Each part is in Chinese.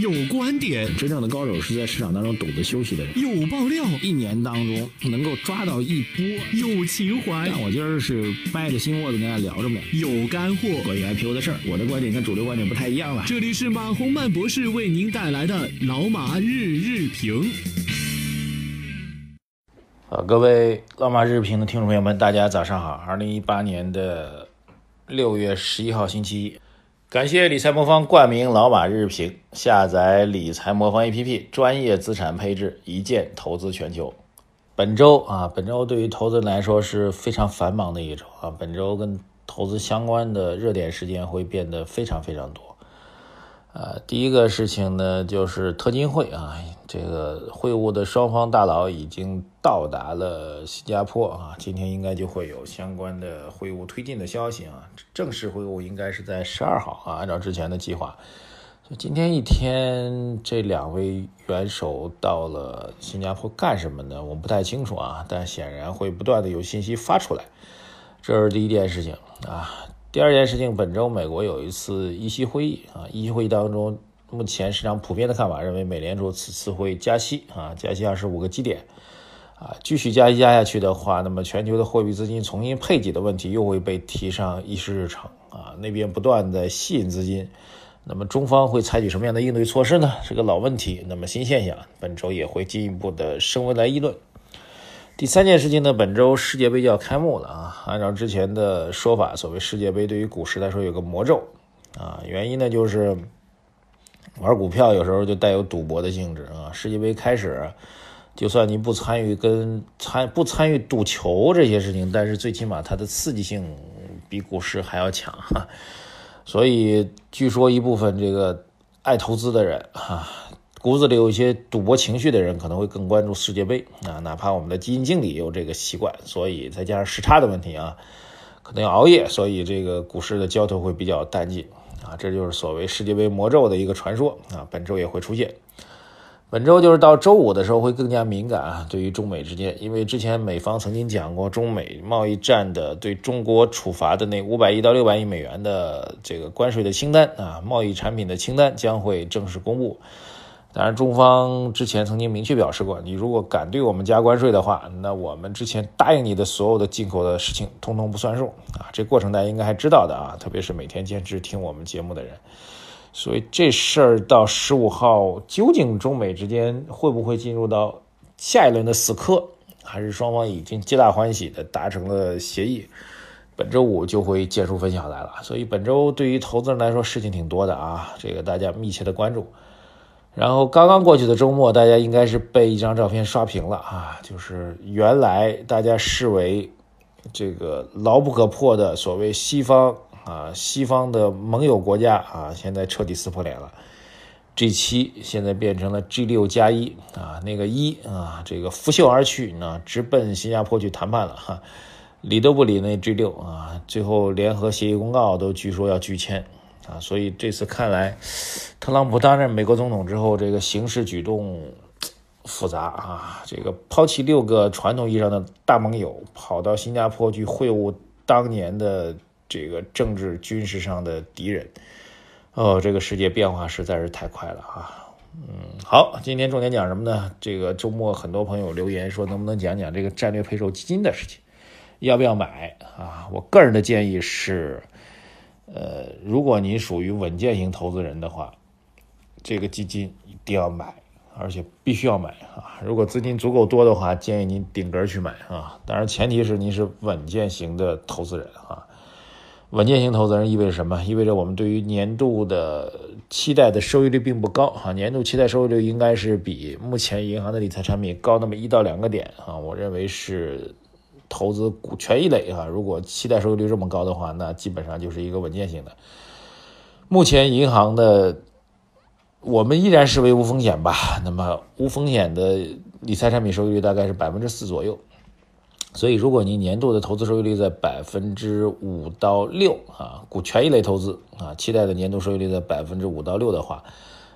有观点，真正的高手是在市场当中懂得休息的人。有爆料，一年当中能够抓到一波。有情怀，但我今儿是掰着心窝子跟大家聊着呢。有干货，关于 IPO 的事儿，我的观点跟主流观点不太一样了。这里是马洪曼博士为您带来的老马日日评。好，各位老马日评的听众朋友们，大家早上好。二零一八年的六月十一号星期一，感谢理财魔方冠名老马日评，下载理财魔方 APP，专业资产配置，一键投资全球。本周啊，本周对于投资人来说是非常繁忙的一周啊，本周跟投资相关的热点事件会变得非常非常多。呃，第一个事情呢，就是特金会啊，这个会晤的双方大佬已经到达了新加坡啊，今天应该就会有相关的会晤推进的消息啊，正式会晤应该是在十二号啊，按照之前的计划，今天一天，这两位元首到了新加坡干什么呢？我不太清楚啊，但显然会不断的有信息发出来，这是第一件事情啊。第二件事情，本周美国有一次议息会议啊，议息会议当中，目前市场普遍的看法认为，美联储此次会加息啊，加息二十五个基点啊，继续加息加下去的话，那么全球的货币资金重新配给的问题又会被提上议事日程啊，那边不断的吸引资金，那么中方会采取什么样的应对措施呢？是个老问题，那么新现象，本周也会进一步的升温来议论。第三件事情呢，本周世界杯就要开幕了啊！按照之前的说法，所谓世界杯对于股市来说有个魔咒啊，原因呢就是玩股票有时候就带有赌博的性质啊。世界杯开始，就算你不参与跟参不参与赌球这些事情，但是最起码它的刺激性比股市还要强哈。所以据说一部分这个爱投资的人哈。骨子里有一些赌博情绪的人可能会更关注世界杯啊，哪怕我们的基金经理也有这个习惯，所以再加上时差的问题啊，可能要熬夜，所以这个股市的交投会比较淡季啊，这就是所谓世界杯魔咒的一个传说啊，本周也会出现。本周就是到周五的时候会更加敏感啊，对于中美之间，因为之前美方曾经讲过中美贸易战的对中国处罚的那五百亿到六百亿美元的这个关税的清单啊，贸易产品的清单将会正式公布。当然，中方之前曾经明确表示过，你如果敢对我们加关税的话，那我们之前答应你的所有的进口的事情，通通不算数啊！这过程大家应该还知道的啊，特别是每天坚持听我们节目的人。所以这事儿到十五号，究竟中美之间会不会进入到下一轮的死磕，还是双方已经皆大欢喜的达成了协议？本周五就会见出分晓来了。所以本周对于投资人来说，事情挺多的啊，这个大家密切的关注。然后刚刚过去的周末，大家应该是被一张照片刷屏了啊！就是原来大家视为这个牢不可破的所谓西方啊，西方的盟友国家啊，现在彻底撕破脸了。G 七现在变成了 G 六加一啊，那个一啊，这个拂袖而去啊，直奔新加坡去谈判了哈，理都不理那 G 六啊，最后联合协议公告都据说要拒签。啊，所以这次看来，特朗普担任美国总统之后，这个形势举动复杂啊。这个抛弃六个传统意义上的大盟友，跑到新加坡去会晤当年的这个政治军事上的敌人，哦，这个世界变化实在是太快了啊。嗯，好，今天重点讲什么呢？这个周末很多朋友留言说，能不能讲讲这个战略配售基金的事情，要不要买啊？我个人的建议是。呃，如果您属于稳健型投资人的话，这个基金一定要买，而且必须要买啊！如果资金足够多的话，建议您顶格去买啊！当然，前提是您是稳健型的投资人啊。稳健型投资人意味着什么？意味着我们对于年度的期待的收益率并不高啊！年度期待收益率应该是比目前银行的理财产品高那么一到两个点啊！我认为是。投资股权一类啊，如果期待收益率这么高的话，那基本上就是一个稳健型的。目前银行的我们依然视为无风险吧，那么无风险的理财产品收益率大概是百分之四左右。所以，如果您年度的投资收益率在百分之五到六啊，股权一类投资啊，期待的年度收益率在百分之五到六的话，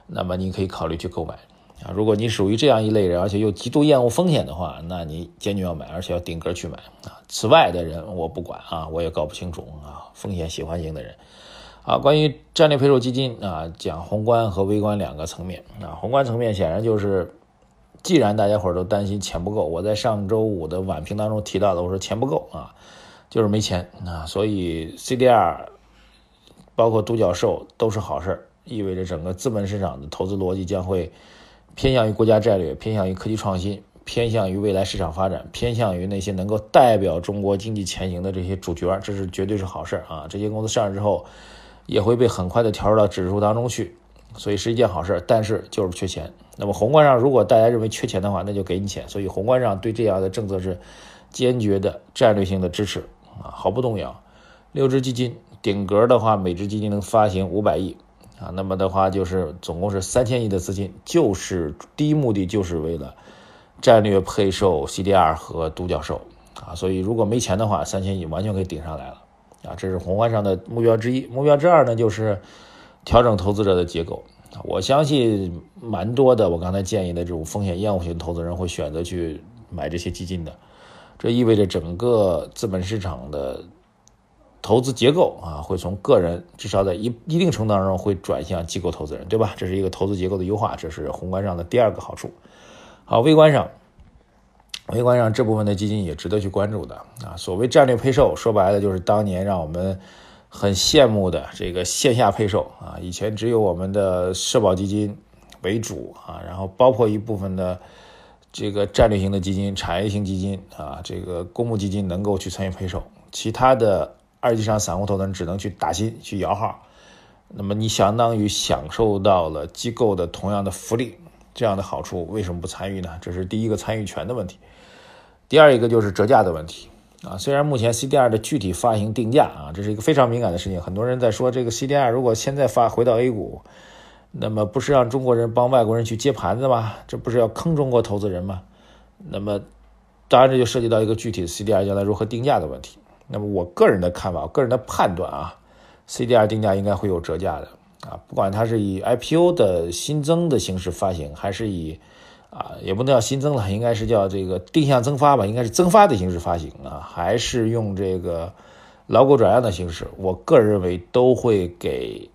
那么您可以考虑去购买。啊，如果你属于这样一类人，而且又极度厌恶风险的话，那你坚决要买，而且要顶格去买啊。此外的人我不管啊，我也搞不清楚啊。风险喜欢型的人，啊，关于战略配售基金啊，讲宏观和微观两个层面啊。宏观层面显然就是，既然大家伙都担心钱不够，我在上周五的晚评当中提到的，我说钱不够啊，就是没钱啊，所以 CDR 包括独角兽都是好事意味着整个资本市场的投资逻辑将会偏向于国家战略，偏向于科技创新。偏向于未来市场发展，偏向于那些能够代表中国经济前行的这些主角，这是绝对是好事啊！这些公司上市之后，也会被很快的调入到指数当中去，所以是一件好事。但是就是缺钱。那么宏观上，如果大家认为缺钱的话，那就给你钱。所以宏观上对这样的政策是坚决的战略性的支持啊，毫不动摇。六只基金顶格的话，每只基金能发行五百亿啊，那么的话就是总共是三千亿的资金，就是第一目的就是为了。战略配售 CDR 和独角兽啊，所以如果没钱的话，三千亿完全可以顶上来了啊，这是宏观上的目标之一。目标之二呢，就是调整投资者的结构我相信蛮多的，我刚才建议的这种风险厌恶型投资人会选择去买这些基金的，这意味着整个资本市场的投资结构啊，会从个人至少在一一定程度上会转向机构投资人，对吧？这是一个投资结构的优化，这是宏观上的第二个好处。好，微观上，微观上这部分的基金也值得去关注的啊。所谓战略配售，说白了就是当年让我们很羡慕的这个线下配售啊。以前只有我们的社保基金为主啊，然后包括一部分的这个战略型的基金、产业型基金啊，这个公募基金能够去参与配售，其他的二级市场散户投资人只能去打新去摇号。那么你相当于享受到了机构的同样的福利。这样的好处为什么不参与呢？这是第一个参与权的问题。第二一个就是折价的问题啊。虽然目前 CDR 的具体发行定价啊，这是一个非常敏感的事情。很多人在说这个 CDR 如果现在发回到 A 股，那么不是让中国人帮外国人去接盘子吗？这不是要坑中国投资人吗？那么当然这就涉及到一个具体的 CDR 将来如何定价的问题。那么我个人的看法，个人的判断啊，CDR 定价应该会有折价的。啊，不管它是以 IPO 的新增的形式发行，还是以啊，也不能叫新增了，应该是叫这个定向增发吧，应该是增发的形式发行啊，还是用这个老股转让的形式，我个人认为都会给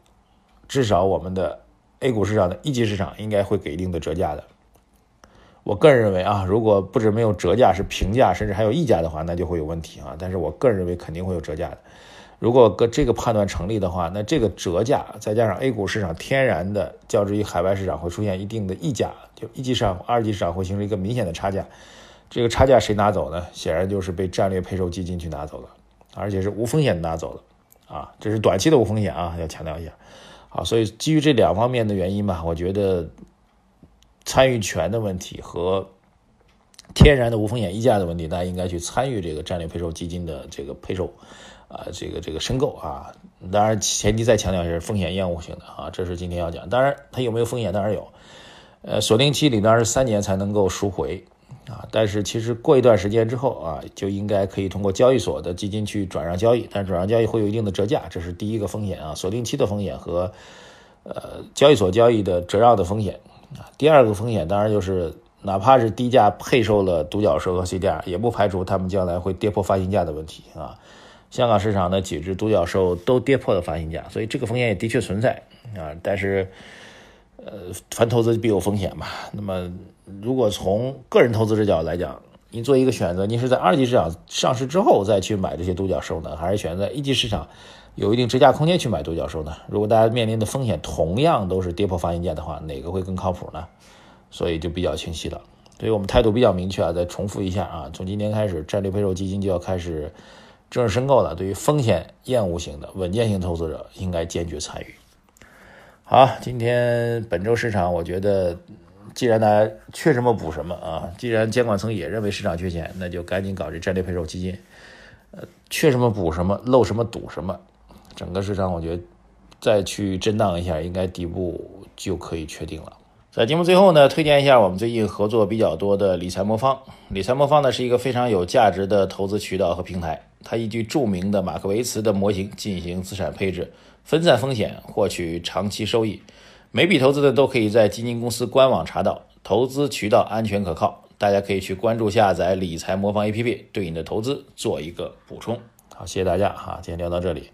至少我们的 A 股市场的一级市场应该会给一定的折价的。我个人认为啊，如果不止没有折价，是平价，甚至还有溢价的话，那就会有问题啊。但是我个人认为肯定会有折价的。如果个这个判断成立的话，那这个折价再加上 A 股市场天然的较之于海外市场会出现一定的溢价，就一级市场、二级市场会形成一个明显的差价。这个差价谁拿走呢？显然就是被战略配售基金去拿走了，而且是无风险拿走了啊！这是短期的无风险啊，要强调一下。好，所以基于这两方面的原因吧，我觉得参与权的问题和天然的无风险溢价的问题，大家应该去参与这个战略配售基金的这个配售。啊，这个这个申购啊，当然前提再强调一下风险厌恶型的啊，这是今天要讲。当然它有没有风险，当然有。呃，锁定期里当然是三年才能够赎回啊，但是其实过一段时间之后啊，就应该可以通过交易所的基金去转让交易，但转让交易会有一定的折价，这是第一个风险啊，锁定期的风险和呃交易所交易的折让的风险啊。第二个风险当然就是哪怕是低价配售了独角兽和 CDR，也不排除他们将来会跌破发行价的问题啊。香港市场的几只独角兽都跌破了发行价，所以这个风险也的确存在啊。但是，呃，凡投资必有风险嘛。那么，如果从个人投资者角度来讲，你做一个选择，你是在二级市场上市之后再去买这些独角兽呢，还是选择一级市场有一定折价空间去买独角兽呢？如果大家面临的风险同样都是跌破发行价的话，哪个会更靠谱呢？所以就比较清晰了。所以我们态度比较明确啊。再重复一下啊，从今天开始，战略配售基金就要开始。正式申购了，对于风险厌恶型的稳健型投资者，应该坚决参与。好，今天本周市场，我觉得，既然大家缺什么补什么啊，既然监管层也认为市场缺钱，那就赶紧搞这战略配售基金。呃，缺什么补什么，漏什么堵什么。整个市场，我觉得再去震荡一下，应该底部就可以确定了。在节目最后呢，推荐一下我们最近合作比较多的理财魔方。理财魔方呢是一个非常有价值的投资渠道和平台。它依据著名的马克维茨的模型进行资产配置，分散风险，获取长期收益。每笔投资的都可以在基金公司官网查到，投资渠道安全可靠。大家可以去关注下载理财魔方 APP，对你的投资做一个补充。好，谢谢大家哈，今天聊到这里。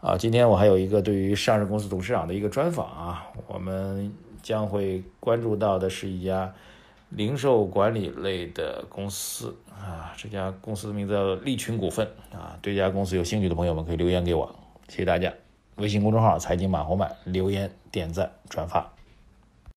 啊，今天我还有一个对于上市公司董事长的一个专访啊，我们将会关注到的是一家零售管理类的公司啊，这家公司的名字叫利群股份啊，对这家公司有兴趣的朋友们可以留言给我，谢谢大家。微信公众号财经满红版留言点赞转发。